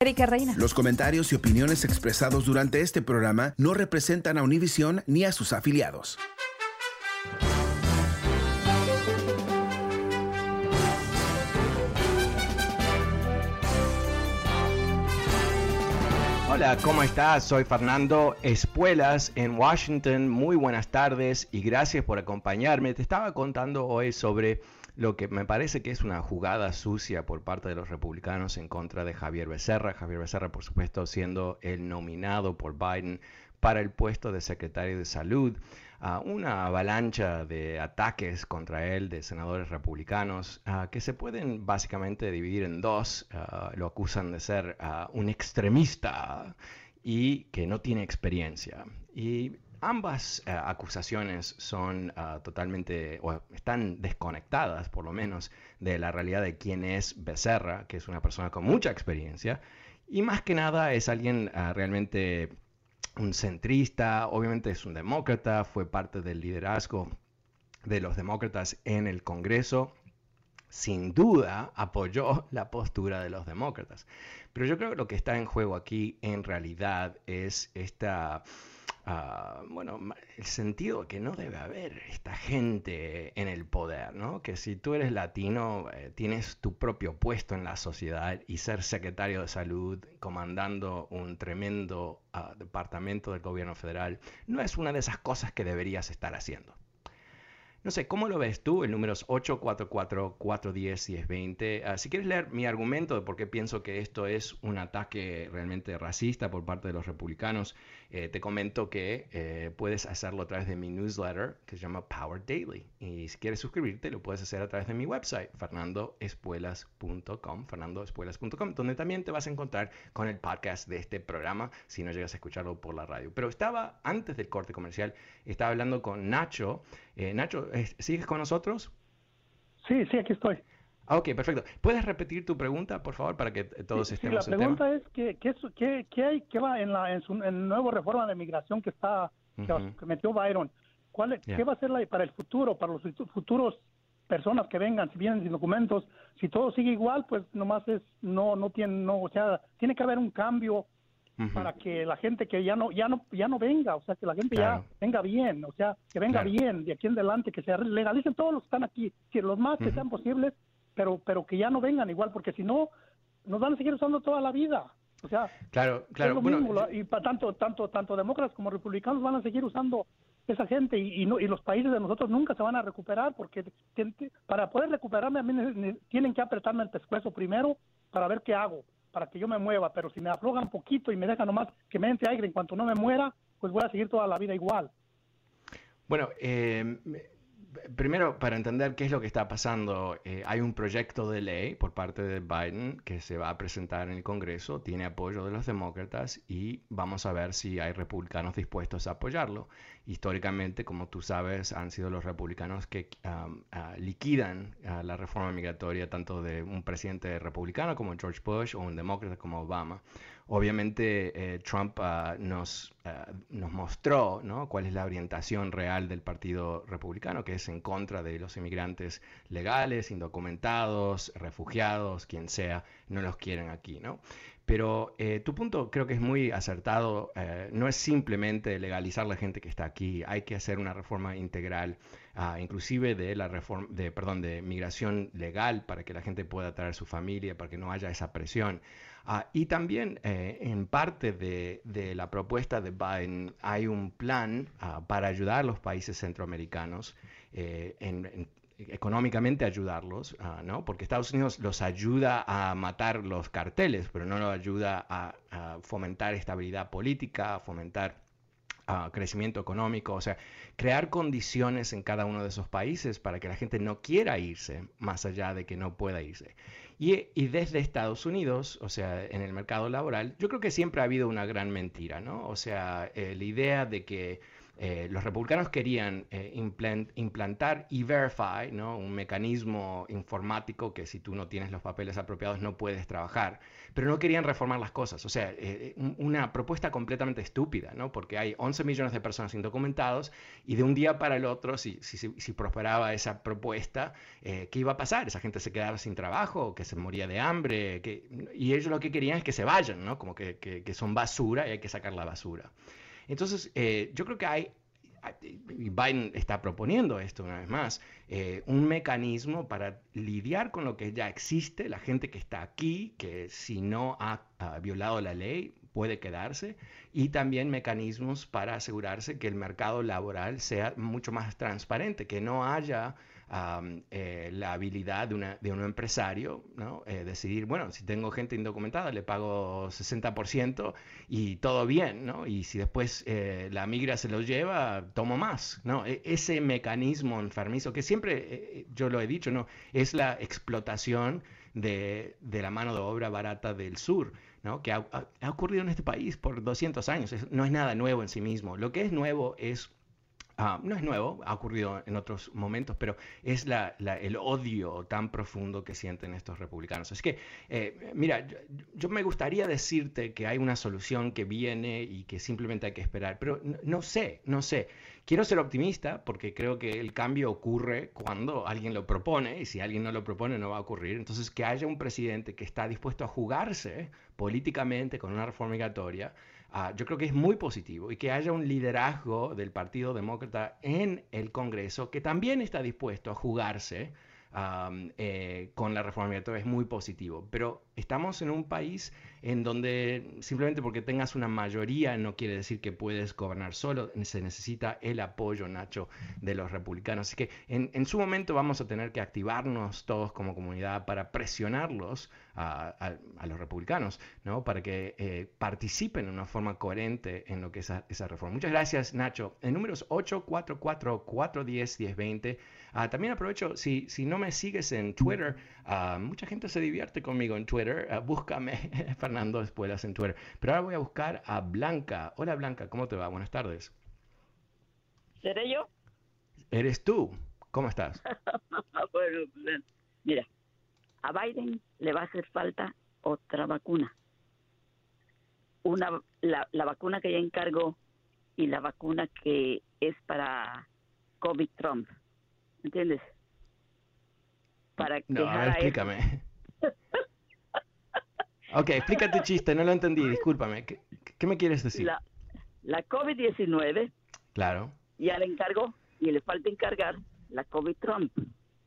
Erika Reina. Los comentarios y opiniones expresados durante este programa no representan a Univision ni a sus afiliados. Hola, ¿cómo estás? Soy Fernando Espuelas en Washington. Muy buenas tardes y gracias por acompañarme. Te estaba contando hoy sobre lo que me parece que es una jugada sucia por parte de los republicanos en contra de Javier Becerra. Javier Becerra, por supuesto, siendo el nominado por Biden para el puesto de secretario de salud. Una avalancha de ataques contra él de senadores republicanos que se pueden básicamente dividir en dos. Lo acusan de ser un extremista y que no tiene experiencia. Ambas eh, acusaciones son ah, totalmente, o están desconectadas por lo menos, de la realidad de quién es Becerra, que es una persona con mucha experiencia, y más que nada es alguien ah, realmente un centrista, obviamente es un demócrata, fue parte del liderazgo de los demócratas en el Congreso, sin duda apoyó la postura de los demócratas. Pero yo creo que lo que está en juego aquí en realidad es esta Ah, bueno, el sentido que no debe haber esta gente en el poder, ¿no? Que si tú eres latino, eh, tienes tu propio puesto en la sociedad y ser secretario de salud, comandando un tremendo ah, departamento del gobierno federal, no es una de esas cosas que deberías estar haciendo. No sé, ¿cómo lo ves tú? El número es 844-410-1020. Uh, si quieres leer mi argumento de por qué pienso que esto es un ataque realmente racista por parte de los republicanos, eh, te comento que eh, puedes hacerlo a través de mi newsletter que se llama Power Daily. Y si quieres suscribirte, lo puedes hacer a través de mi website, fernandoespuelas.com, fernandoespuelas.com, donde también te vas a encontrar con el podcast de este programa si no llegas a escucharlo por la radio. Pero estaba, antes del corte comercial, estaba hablando con Nacho. Eh, Nacho, ¿Sigues con nosotros? Sí, sí, aquí estoy. Ah, ok, perfecto. ¿Puedes repetir tu pregunta, por favor, para que todos estemos sí, la pregunta es que, ¿qué, qué, hay, qué va en la en su en nuevo reforma de migración que está que, metió Byron? ¿Cuál, ¿Qué va a ser la, para el futuro, para los futuros personas que vengan, si vienen sin documentos? Si todo sigue igual, pues nomás es no no tiene no, o sea, tiene que haber un cambio para que la gente que ya no ya no ya no venga, o sea, que la gente ya venga bien, o sea, que venga bien de aquí en adelante, que se legalicen todos los que están aquí, que los más que sean posibles, pero pero que ya no vengan igual, porque si no nos van a seguir usando toda la vida. O sea, claro, claro, y para tanto tanto tanto demócratas como republicanos van a seguir usando esa gente y, no, y los países de nosotros nunca se van a recuperar porque para poder recuperarme a mí tienen que apretarme el pescuezo primero para ver qué hago para que yo me mueva, pero si me aflojan un poquito y me dejan nomás que me entre aire en cuanto no me muera, pues voy a seguir toda la vida igual. Bueno, eh, primero, para entender qué es lo que está pasando, eh, hay un proyecto de ley por parte de Biden que se va a presentar en el Congreso, tiene apoyo de los demócratas y vamos a ver si hay republicanos dispuestos a apoyarlo. Históricamente, como tú sabes, han sido los republicanos que um, uh, liquidan uh, la reforma migratoria tanto de un presidente republicano como George Bush o un demócrata como Obama. Obviamente, eh, Trump uh, nos, nos mostró ¿no? cuál es la orientación real del Partido Republicano, que es en contra de los inmigrantes legales, indocumentados, refugiados, quien sea, no los quieren aquí, ¿no? Pero eh, tu punto creo que es muy acertado. Eh, no es simplemente legalizar la gente que está aquí. Hay que hacer una reforma integral ah, inclusive de la reforma, de, perdón, de migración legal para que la gente pueda traer su familia, para que no haya esa presión. Ah, y también eh, en parte de, la propuesta de Biden hay un plan para ayudar a los países centroamericanos eh, en, económicamente ayudarlos, ah, ¿no? Porque Estados Unidos los ayuda a matar los carteles, pero no los ayuda a, fomentar estabilidad política, a fomentar ah, crecimiento económico, o sea, crear condiciones en cada uno de esos países para que la gente no quiera irse, más allá de que no pueda irse. Y, y, desde Estados Unidos, o sea, en el mercado laboral, yo creo que siempre ha habido una gran mentira, ¿no? O sea, eh, la idea de que eh, los republicanos querían eh, implantar E-Verify, ¿no? un mecanismo informático que si tú no tienes los papeles apropiados no puedes trabajar, pero no querían reformar las cosas. O sea, eh, una propuesta completamente estúpida, ¿no? porque hay 11 millones de personas indocumentados y de un día para el otro, si, si, prosperaba esa propuesta, ¿qué iba a pasar? Esa gente se quedaba sin trabajo, que se moría de hambre, que, y ellos lo que querían es que se vayan, ¿no? como que, que son basura y hay que sacar la basura. Entonces, eh, yo creo que hay, Biden está proponiendo esto una vez más, eh, un mecanismo para lidiar con lo que ya existe, la gente que está aquí, que si no ha violado la ley puede quedarse, y también mecanismos para asegurarse que el mercado laboral sea mucho más transparente, que no haya eh, la habilidad de, una, de un empresario, ¿no? Eh, decidir, bueno, si tengo gente indocumentada, le pago 60% y todo bien, ¿no? Y si después eh, la migra se los lleva, tomo más, ¿no? E, ese mecanismo enfermizo, que siempre, yo lo he dicho, ¿no? Es la explotación de, la mano de obra barata del sur. ¿no? que ha, ha, ocurrido en este país por 200 años. no es nada nuevo en sí mismo. Lo que es nuevo es Ah, no es nuevo, ha ocurrido en otros momentos, pero es el odio tan profundo que sienten estos republicanos. Es que, eh, mira, yo, me gustaría decirte que hay una solución que viene y que simplemente hay que esperar, pero no, sé, no sé. Quiero ser optimista porque creo que el cambio ocurre cuando alguien lo propone y si alguien no lo propone no va a ocurrir. Entonces, que haya un presidente que está dispuesto a jugarse políticamente con una reforma migratoria Ah, yo creo que es muy positivo y que haya un liderazgo del Partido Demócrata en el Congreso que también está dispuesto a jugarse eh, con la reforma migratoria es muy positivo. Pero estamos en un país en donde simplemente porque tengas una mayoría no quiere decir que puedes gobernar solo, se necesita el apoyo, Nacho, de los republicanos. Así que en, su momento vamos a tener que activarnos todos como comunidad para presionarlos a, los republicanos, ¿no? para que eh, participen de una forma coherente en lo que es esa, reforma. Muchas gracias, Nacho. En números 844-410-1020. Ah, también aprovecho, si, si no me sigues en Twitter, ah, mucha gente se divierte conmigo en Twitter. Uh, búscame Fernando Espuelas en Twitter. Pero ahora voy a buscar a Blanca. Hola Blanca, ¿cómo te va? Buenas tardes. ¿Seré yo? Eres tú. ¿Cómo estás? bueno, mira, a Biden le va a hacer falta otra vacuna. Una, la, la vacuna que ya encargó y la vacuna que es para COVID Trump. ¿Entiendes? Para no, a ver, explícame. ok, explica tu chiste, no lo entendí, discúlpame. ¿Qué, me quieres decir? La, la COVID-19. Claro. Ya le encargó y le falta encargar la COVID-Trump.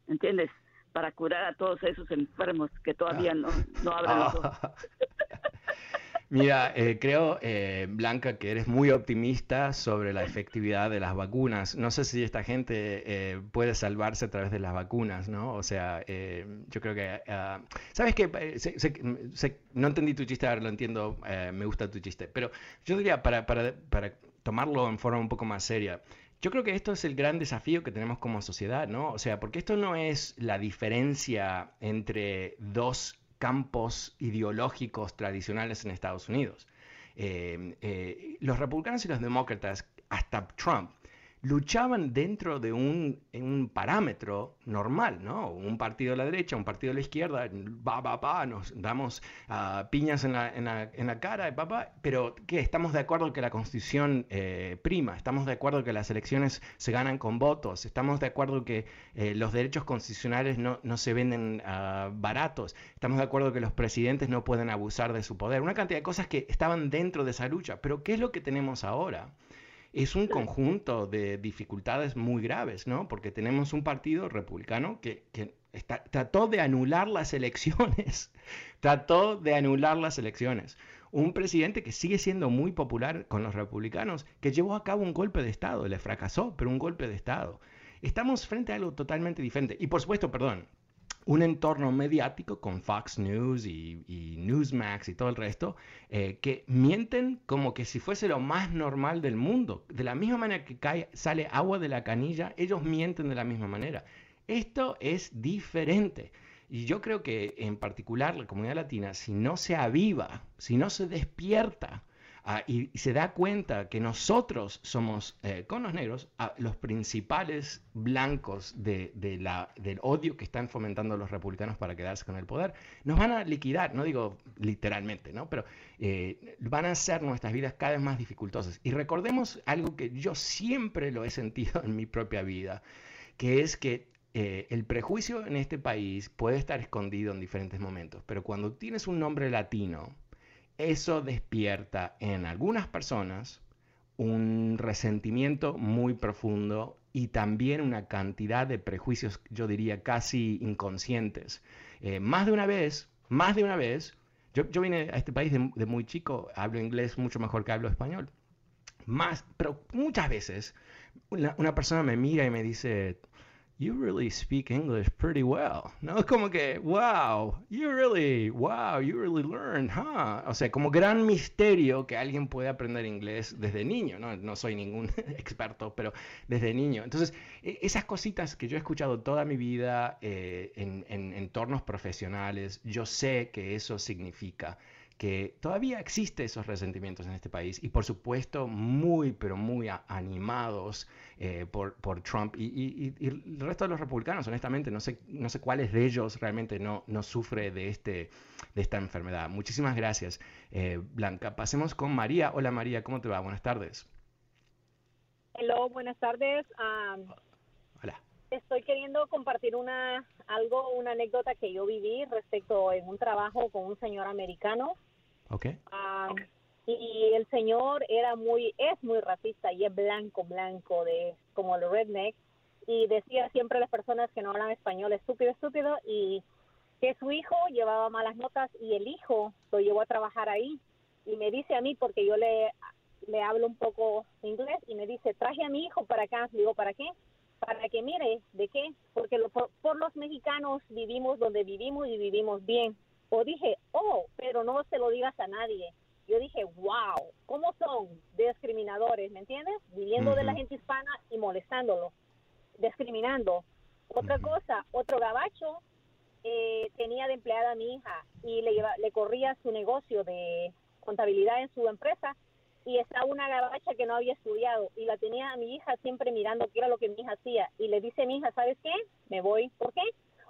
¿Entiendes? Para curar a todos esos enfermos que todavía no, no abren los ojos. Mira, eh, creo, eh, Blanca, que eres muy optimista sobre la efectividad de las vacunas. No sé si esta gente eh, puede salvarse a través de las vacunas, ¿no? O sea, yo creo que... Ah, ¿Sabes qué? no entendí tu chiste, ahora lo entiendo, me gusta tu chiste. Pero yo diría, para, para, para tomarlo en forma un poco más seria, yo creo que esto es el gran desafío que tenemos como sociedad, ¿no? O sea, porque esto no es la diferencia entre dos campos ideológicos tradicionales en Estados Unidos. Eh, eh, los republicanos y los demócratas, hasta Trump, luchaban dentro de un, un, parámetro normal, ¿no? Un partido de la derecha, un partido de la izquierda, va, va, va, nos damos uh, piñas en la, en, la, en la, cara, papá, pero ¿qué? Estamos de acuerdo que la constitución eh, prima, estamos de acuerdo que las elecciones se ganan con votos, estamos de acuerdo que eh, los derechos constitucionales no, no se venden uh, baratos, estamos de acuerdo que los presidentes no pueden abusar de su poder, una cantidad de cosas que estaban dentro de esa lucha, pero ¿qué es lo que tenemos ahora? Es un conjunto de dificultades muy graves, ¿no? Porque tenemos un partido republicano que, trató de anular las elecciones, trató de anular las elecciones. Un presidente que sigue siendo muy popular con los republicanos, que llevó a cabo un golpe de Estado, le fracasó, pero un golpe de Estado. Estamos frente a algo totalmente diferente. Y por supuesto, perdón, un entorno mediático con Fox News y, Newsmax y todo el resto, eh, que mienten como que si fuese lo más normal del mundo. De la misma manera que sale agua de la canilla, ellos mienten de la misma manera. Esto es diferente. Y yo creo que en particular la comunidad latina, si no se aviva, si no se despierta, Ah, y, se da cuenta que nosotros somos, eh, con los negros, ah, los principales blancos de, la, del odio que están fomentando los republicanos para quedarse con el poder, nos van a liquidar, no digo literalmente, ¿no? pero eh, van a hacer nuestras vidas cada vez más dificultosas. Y recordemos algo que yo siempre lo he sentido en mi propia vida, que es que eh, el prejuicio en este país puede estar escondido en diferentes momentos, pero cuando tienes un nombre latino, eso despierta en algunas personas un resentimiento muy profundo y también una cantidad de prejuicios, yo diría, casi inconscientes. Eh, más de una vez, más de una vez, yo, vine a este país de, muy chico, hablo inglés mucho mejor que hablo español. Más, pero muchas veces una persona me mira y me dice, you really speak English pretty well. ¿No? Como que, wow, you really, wow, you really learn, huh? O sea, como gran misterio que alguien puede aprender inglés desde niño, ¿no? No soy ningún experto, pero desde niño. Entonces, e, esas cositas que yo he escuchado toda mi vida eh, en, en entornos profesionales, yo sé que eso significa que todavía existe esos resentimientos en este país y por supuesto muy, pero muy animados eh, por, por, Trump y, el resto de los republicanos, honestamente, no sé, no sé cuáles de ellos realmente no, no sufre de, este, de esta enfermedad. Muchísimas gracias, eh, Blanca. Pasemos con María. Hola María, ¿cómo te va? Buenas tardes. Hello, buenas tardes. Hola. Estoy queriendo compartir una algo, una anécdota que yo viví respecto en un trabajo con un señor americano Okay. y el señor era muy, es muy racista y es blanco, blanco, de como el redneck. Y decía siempre a las personas que no hablan español, estúpido, estúpido, y que su hijo llevaba malas notas y el hijo lo llevó a trabajar ahí. Y me dice a mí, porque yo le, le hablo un poco inglés, y me dice, traje a mi hijo para acá. Digo, ¿para qué? Para que mire, ¿de qué? Porque por los mexicanos vivimos donde vivimos y vivimos bien o dije, oh, pero no se lo digas a nadie. Yo dije, wow, ¿cómo son discriminadores, me entiendes? Viviendo de la gente hispana y molestándolo, discriminando. Otra cosa, otro gabacho eh, tenía de empleada a mi hija y le, le corría su negocio de contabilidad en su empresa y estaba una gabacha que no había estudiado y la tenía a mi hija siempre mirando qué era lo que mi hija hacía y le dice a mi hija, ¿sabes qué? Me voy. ¿Por qué?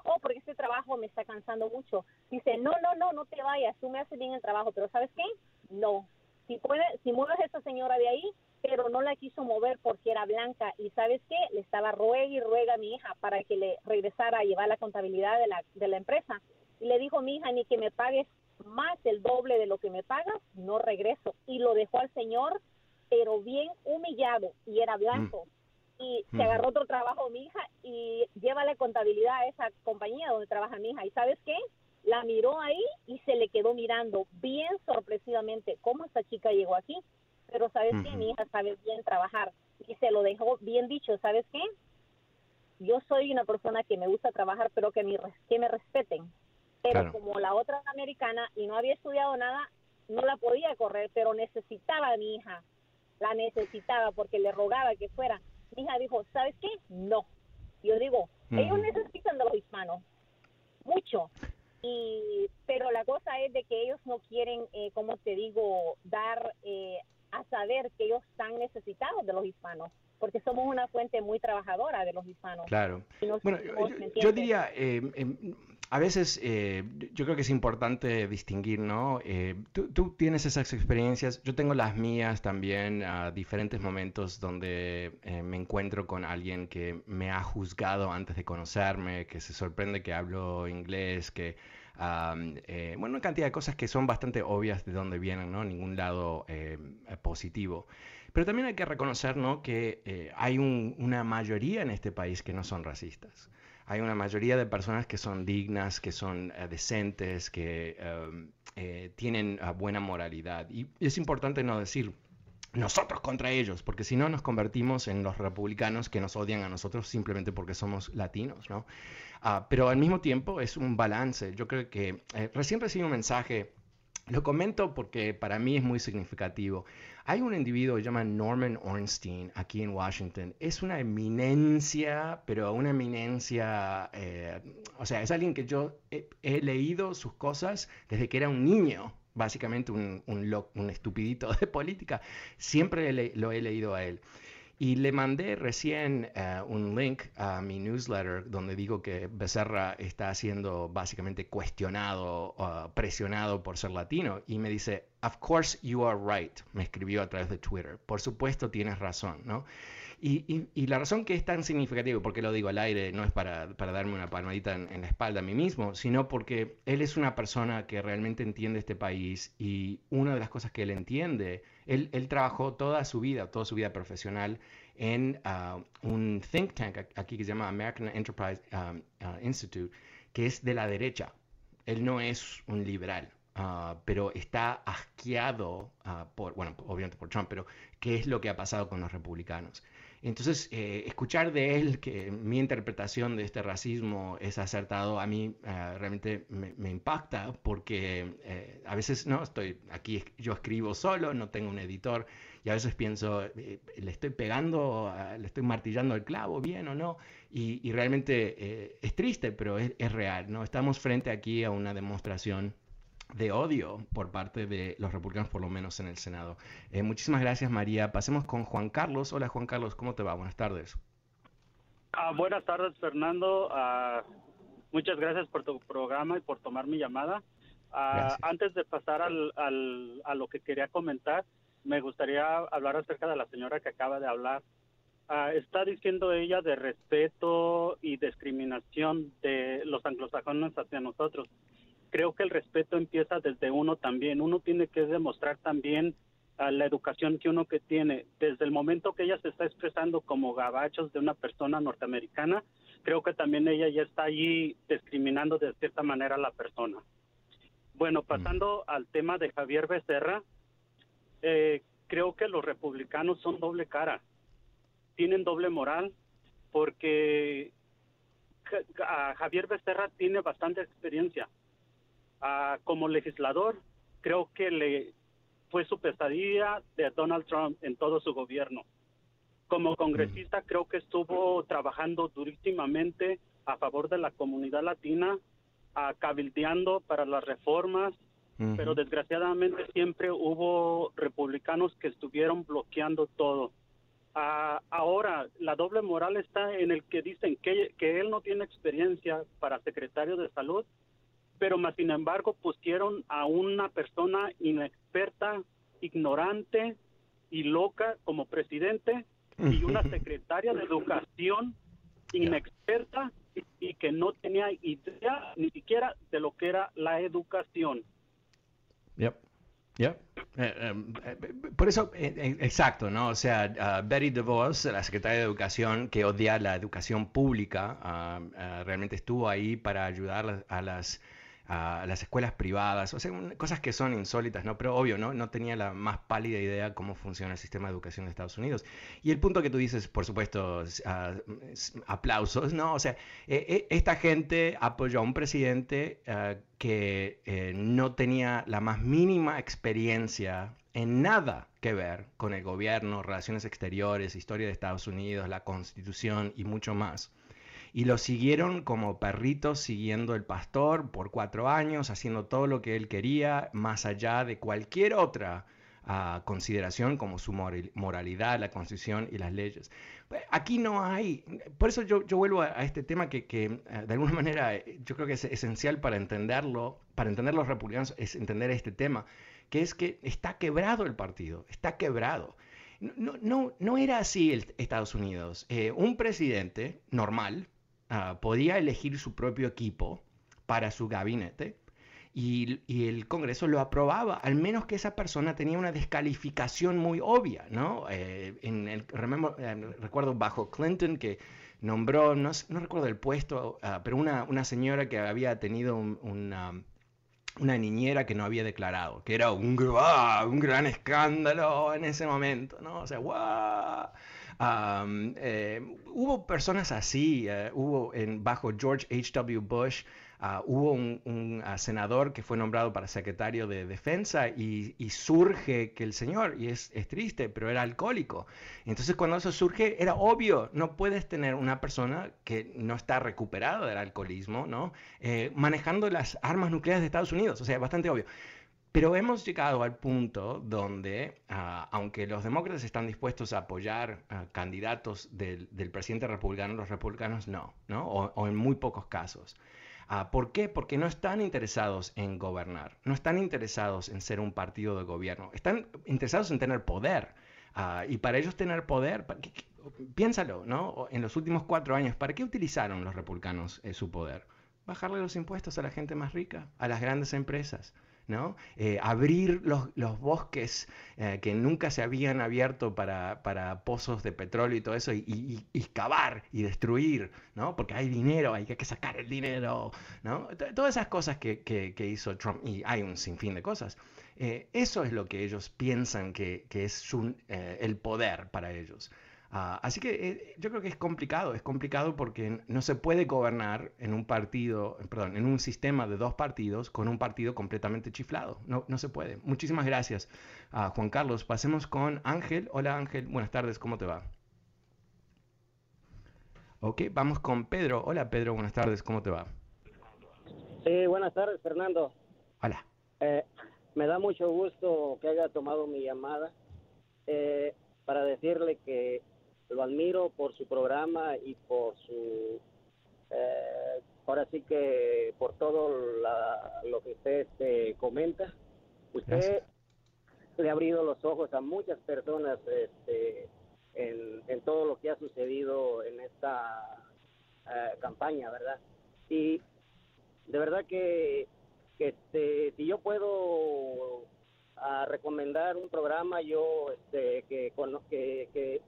Oh, porque este trabajo me está cansando mucho. Dice, no, no, no, no te vayas, tú me haces bien el trabajo, pero ¿sabes qué? No. Si puede, si mueves a esa señora de ahí, pero no la quiso mover porque era blanca y ¿sabes qué? Le estaba ruega y ruega a mi hija para que le regresara a llevar la contabilidad de la, de la empresa. Y le dijo, mi hija, ni que me pagues más del doble de lo que me pagas, no regreso. Y lo dejó al señor, pero bien humillado, y era blanco. Mm y se agarró otro trabajo mi hija y lleva la contabilidad a esa compañía donde trabaja mi hija. ¿Y sabes qué? La miró ahí y se le quedó mirando bien sorpresivamente cómo esta chica llegó aquí. Pero ¿sabes qué? Mi hija sabe bien trabajar y se lo dejó bien dicho. ¿Sabes qué? Yo soy una persona que me gusta trabajar, pero que, que me respeten. Pero como la otra americana y no había estudiado nada, no la podía correr, pero necesitaba a mi hija. La necesitaba porque le rogaba que fuera mi hija dijo, ¿sabes qué? No. Yo digo, ellos necesitan de los hispanos, mucho. Y, pero la cosa es de que ellos no quieren, eh, como te digo, dar eh, a saber que ellos están necesitados de los hispanos porque somos una fuente muy trabajadora de los hispanos. Claro. bueno, yo, diría, eh, a veces eh, yo creo que es importante distinguir, ¿no? Eh, tú, tienes esas experiencias, yo tengo las mías también a diferentes momentos donde me encuentro con alguien que me ha juzgado antes de conocerme, que se sorprende que hablo inglés, que... bueno, una cantidad de cosas que son bastante obvias de dónde vienen, ¿no? Ningún lado positivo. Pero también hay que reconocer ¿no? que eh, hay una mayoría en este país que no son racistas. Hay una mayoría de personas que son dignas, que son eh, decentes, que em, eh, tienen buena moralidad. Y es importante no decir nosotros contra ellos, porque si no nos convertimos en los republicanos que nos odian a nosotros simplemente porque somos latinos, ¿no? Ah, pero al mismo tiempo es un balance. Yo creo que recién recibí un mensaje lo comento porque para mí es muy significativo. Hay un individuo que se llama Norman Ornstein aquí en Washington. Es una eminencia, pero una eminencia, eh, o sea, es alguien que yo he, leído sus cosas desde que era un niño, básicamente un, un, estupidito de política. Siempre lo he leído a él. Y le mandé recién eh, un link a mi newsletter donde digo que Becerra está siendo básicamente cuestionado, uh, presionado por ser latino. Y me dice, of course you are right, me escribió a través de Twitter. Por supuesto tienes razón, ¿no? Y, la razón que es tan significativo, porque lo digo al aire, no es para, darme una palmadita en, la espalda a mí mismo, sino porque él es una persona que realmente entiende este país y una de las cosas que él entiende, él, trabajó toda su vida, toda su vida profesional en uh, un think tank aquí que se llama American Enterprise um, uh, Institute, que es de la derecha. Él no es un liberal. Uh, pero está asqueado por, bueno, obviamente por Trump, pero ¿qué es lo que ha pasado con los republicanos? Entonces, eh, escuchar de él que mi interpretación de este racismo es acertado, a mí eh, realmente me, impacta porque eh, a veces no estoy aquí, yo escribo solo, no tengo un editor y a veces pienso, le estoy pegando, le estoy martillando el clavo, bien o no, y, realmente es triste, pero es, es real, ¿no? Estamos frente aquí a una demostración de odio por parte de los republicanos, por lo menos en el Senado. Eh, muchísimas gracias, María. Pasemos con Juan Carlos. Hola, Juan Carlos, ¿cómo te va? Buenas tardes. Ah, buenas tardes, Fernando. Ah, muchas gracias por tu programa y por tomar mi llamada. Ah, antes de pasar al, al, a lo que quería comentar, me gustaría hablar acerca de la señora que acaba de hablar. está diciendo ella de respeto y discriminación de los anglosajones hacia nosotros creo que el respeto empieza desde uno también. Uno tiene que demostrar también a la educación que uno que tiene. Desde el momento que ella se está expresando como gabachos de una persona norteamericana, creo que también ella ya está allí discriminando de cierta manera a la persona. Bueno, pasando al tema de Javier Becerra, eh, creo que los republicanos son doble cara, tienen doble moral, porque Javier Becerra tiene bastante experiencia como legislador, creo que le fue su pesadilla de Donald Trump en todo su gobierno. Como congresista, creo que estuvo trabajando durísimamente a favor de la comunidad latina, a cabildeando para las reformas, pero desgraciadamente siempre hubo republicanos que estuvieron bloqueando todo. ahora, la doble moral está en el que dicen que, que él no tiene experiencia para secretario de salud, pero más sin embargo pusieron a una persona inexperta, ignorante y loca como presidente y una secretaria de educación inexperta y que no tenía idea ni siquiera de lo que era la educación. Yep. Yep. Eh, em, eh, por eso, eh, exacto, ¿no? O sea, Betty DeVos, la secretaria de Educación, que odia la educación pública, ah, ah, realmente estuvo ahí para ayudar a las a las escuelas privadas, o sea, cosas que son insólitas, ¿no? Pero obvio, ¿no? No tenía la más pálida idea cómo funciona el sistema de educación de Estados Unidos. Y el punto que tú dices, por supuesto, aplausos, ¿no? O sea, e, e, esta gente apoyó a un presidente ah, que eh, no tenía la más mínima experiencia en nada que ver con el gobierno, relaciones exteriores, historia de Estados Unidos, la constitución y mucho más y lo siguieron como perritos siguiendo el pastor por cuatro años, haciendo todo lo que él quería, más allá de cualquier otra ah, consideración como su moralidad, la constitución y las leyes. Aquí no hay, por eso yo, vuelvo a, este tema que, eh, de alguna manera eh, yo creo que es esencial para entenderlo, para entender los republicanos, es entender este tema, que es que está quebrado el partido, está quebrado. No, no, no era así el Estados Unidos. Eh, un presidente normal, Ah, podía elegir su propio equipo para su gabinete y, el Congreso lo aprobaba, al menos que esa persona tenía una descalificación muy obvia, ¿no? Eh, en el, eh, recuerdo bajo Clinton que nombró, no, recuerdo el puesto, ah, pero una, una, señora que había tenido una, una, niñera que no había declarado, que era un, un gran escándalo en ese momento, ¿no? O sea, ¡guau! Eh, hubo personas así, hubo en, bajo George H.W. Bush, Ah, hubo un, ah, senador que fue nombrado para secretario de defensa y, surge que el señor, y es, triste, pero era alcohólico. Entonces cuando eso surge era obvio, no puedes tener una persona que no está recuperada del alcoholismo, ¿no? Eh, manejando las armas nucleares de Estados Unidos, o sea, bastante obvio. Pero hemos llegado al punto donde, ah, aunque los demócratas están dispuestos a apoyar candidatos del, presidente republicano, los republicanos no, ¿no? o en muy pocos casos. Ah, ¿Por qué? Porque no están interesados en gobernar, no están interesados en ser un partido de gobierno, están interesados en tener poder. Ah, y para ellos tener poder, piénsalo, ¿no? En los últimos cuatro años, ¿para qué utilizaron los republicanos eh, su poder? Bajarle los impuestos a la gente más rica, a las grandes empresas. ¿No? Eh, abrir los, bosques eh, que nunca se habían abierto para, pozos de petróleo y todo eso, y, y, cavar y destruir, ¿no? Porque hay dinero, hay que sacar el dinero, ¿no? Todas esas cosas que, hizo Trump, y hay un sinfín de cosas. Eh, eso es lo que ellos piensan que, es el poder para ellos. Ah, así que eh, yo creo que es complicado, es complicado porque no se puede gobernar en un partido, perdón, en un sistema de dos partidos con un partido completamente chiflado. No, no se puede. Muchísimas gracias, a Juan Carlos. Pasemos con Ángel. Hola Ángel, buenas tardes, ¿cómo te va? Ok, vamos con Pedro. Hola Pedro, buenas tardes, ¿cómo te va? Sí, buenas tardes, Fernando. Hola. Eh, me da mucho gusto que haya tomado mi llamada eh, para decirle que lo admiro por su programa y por su eh, ahora sí que por todo lo que usted este, comenta. Usted le ha abrido los ojos a muchas personas este, en, todo lo que ha sucedido en esta eh, campaña verdad y de verdad que, este si yo puedo a recomendar un programa yo este que, que, que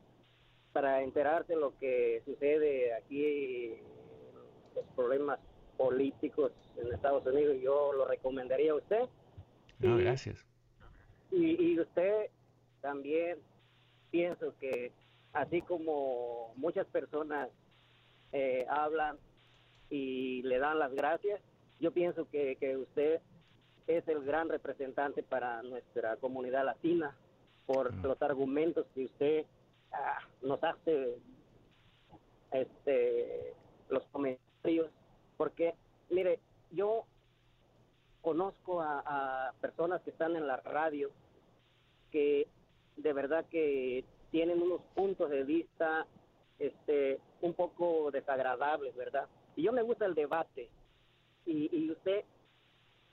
para enterarse lo que sucede aquí, los problemas políticos en Estados Unidos, yo lo recomendaría a usted. No, gracias. Y, usted también pienso que así como muchas personas eh, hablan y le dan las gracias, yo pienso que, que usted es el gran representante para nuestra comunidad latina por ah. los argumentos que usted Ah, nos hace este los comentarios porque mire yo conozco a, personas que están en la radio que de verdad que tienen unos puntos de vista este un poco desagradables verdad y yo me gusta el debate y, y usted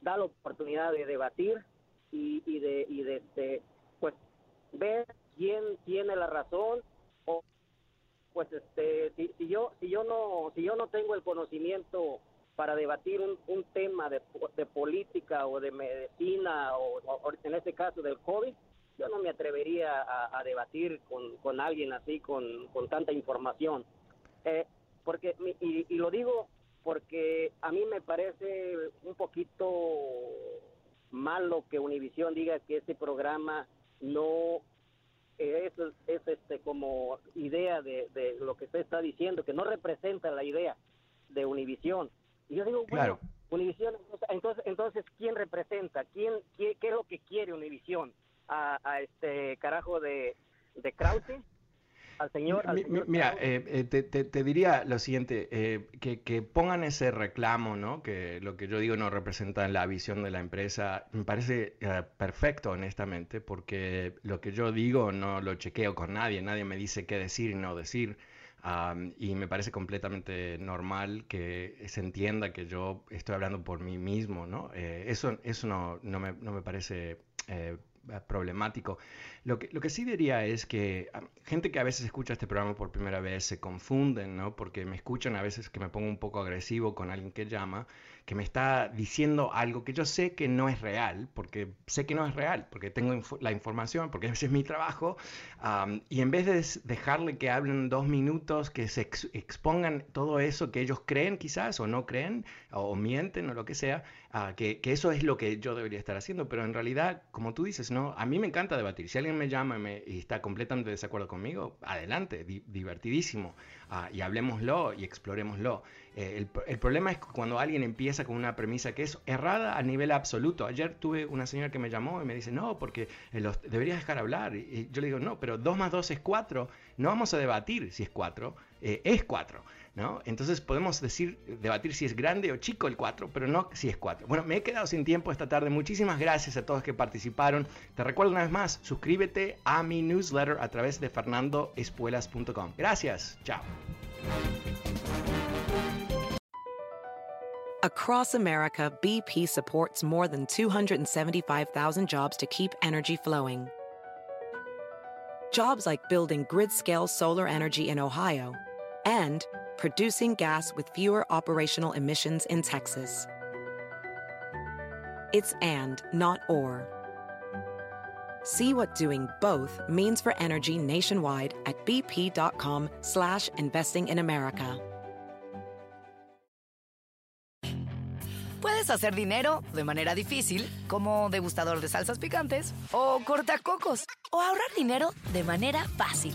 da la oportunidad de debatir y, y de y de este pues ver quién tiene la razón o pues este si, yo si yo no si yo no tengo el conocimiento para debatir un, un tema de, de, política o de medicina o, en este caso del COVID yo no me atrevería a, debatir con, con, alguien así con, con tanta información. Eh, porque y, y lo digo porque a mí me parece un poquito malo que Univisión diga que este programa no eso es, este como idea de, lo que usted está diciendo, que no representa la idea de Univisión. Y yo digo, bueno, Univisión, entonces, entonces, ¿quién representa? ¿Quién, qué, es lo que quiere Univisión? ¿A, a este carajo de, de Krause? Al señor. mira, eh, eh, te, diría lo siguiente, eh, que, pongan ese reclamo, ¿no? Que lo que yo digo no representa la visión de la empresa, me parece perfecto, honestamente, porque lo que yo digo no lo chequeo con nadie, nadie me dice qué decir y no decir. y me parece completamente normal que se entienda que yo estoy hablando por mí mismo, ¿no? eso eso no, no, me, no me parece problemático. Lo que, lo que sí diría es que gente que a veces escucha este programa por primera vez se confunden, ¿no? Porque me escuchan a veces que me pongo un poco agresivo con alguien que llama, que me está diciendo algo que yo sé que no es real, porque sé que no es real, porque tengo la información, porque ese es mi trabajo, y en vez de dejarle que hablen dos minutos, que se expongan todo eso que ellos creen quizás o no creen, o, mienten o lo que sea, uh, que, que, eso es lo que yo debería estar haciendo, pero en realidad, como tú dices, no, a mí me encanta debatir. Si alguien me llama y, me, y está completamente de desacuerdo conmigo, adelante, divertidísimo, uh, y hablemoslo y explorémoslo. Eh, el, el, problema es cuando alguien empieza con una premisa que es errada a nivel absoluto. Ayer tuve una señora que me llamó y me dice, no, porque eh, los, deberías dejar hablar. Y, yo le digo, no, pero 2 más 2 es 4. No vamos a debatir si es 4, eh, es 4. ¿No? Entonces podemos decir, debatir si es grande o chico el 4, pero no si es 4. Bueno, me he quedado sin tiempo esta tarde. Muchísimas gracias a todos que participaron. Te recuerdo una vez más, suscríbete a mi newsletter a través de fernandoespuelas.com. Gracias, chao. Across America, BP supports more than 275,000 jobs to keep energy flowing. Jobs like building grid scale solar energy in Ohio and producing gas with fewer operational emissions in Texas. It's and, not or. See what doing both means for energy nationwide at bp.com slash investing in America. Puedes hacer dinero de manera difícil, como degustador de salsas picantes, o cortacocos, o ahorrar dinero de manera fácil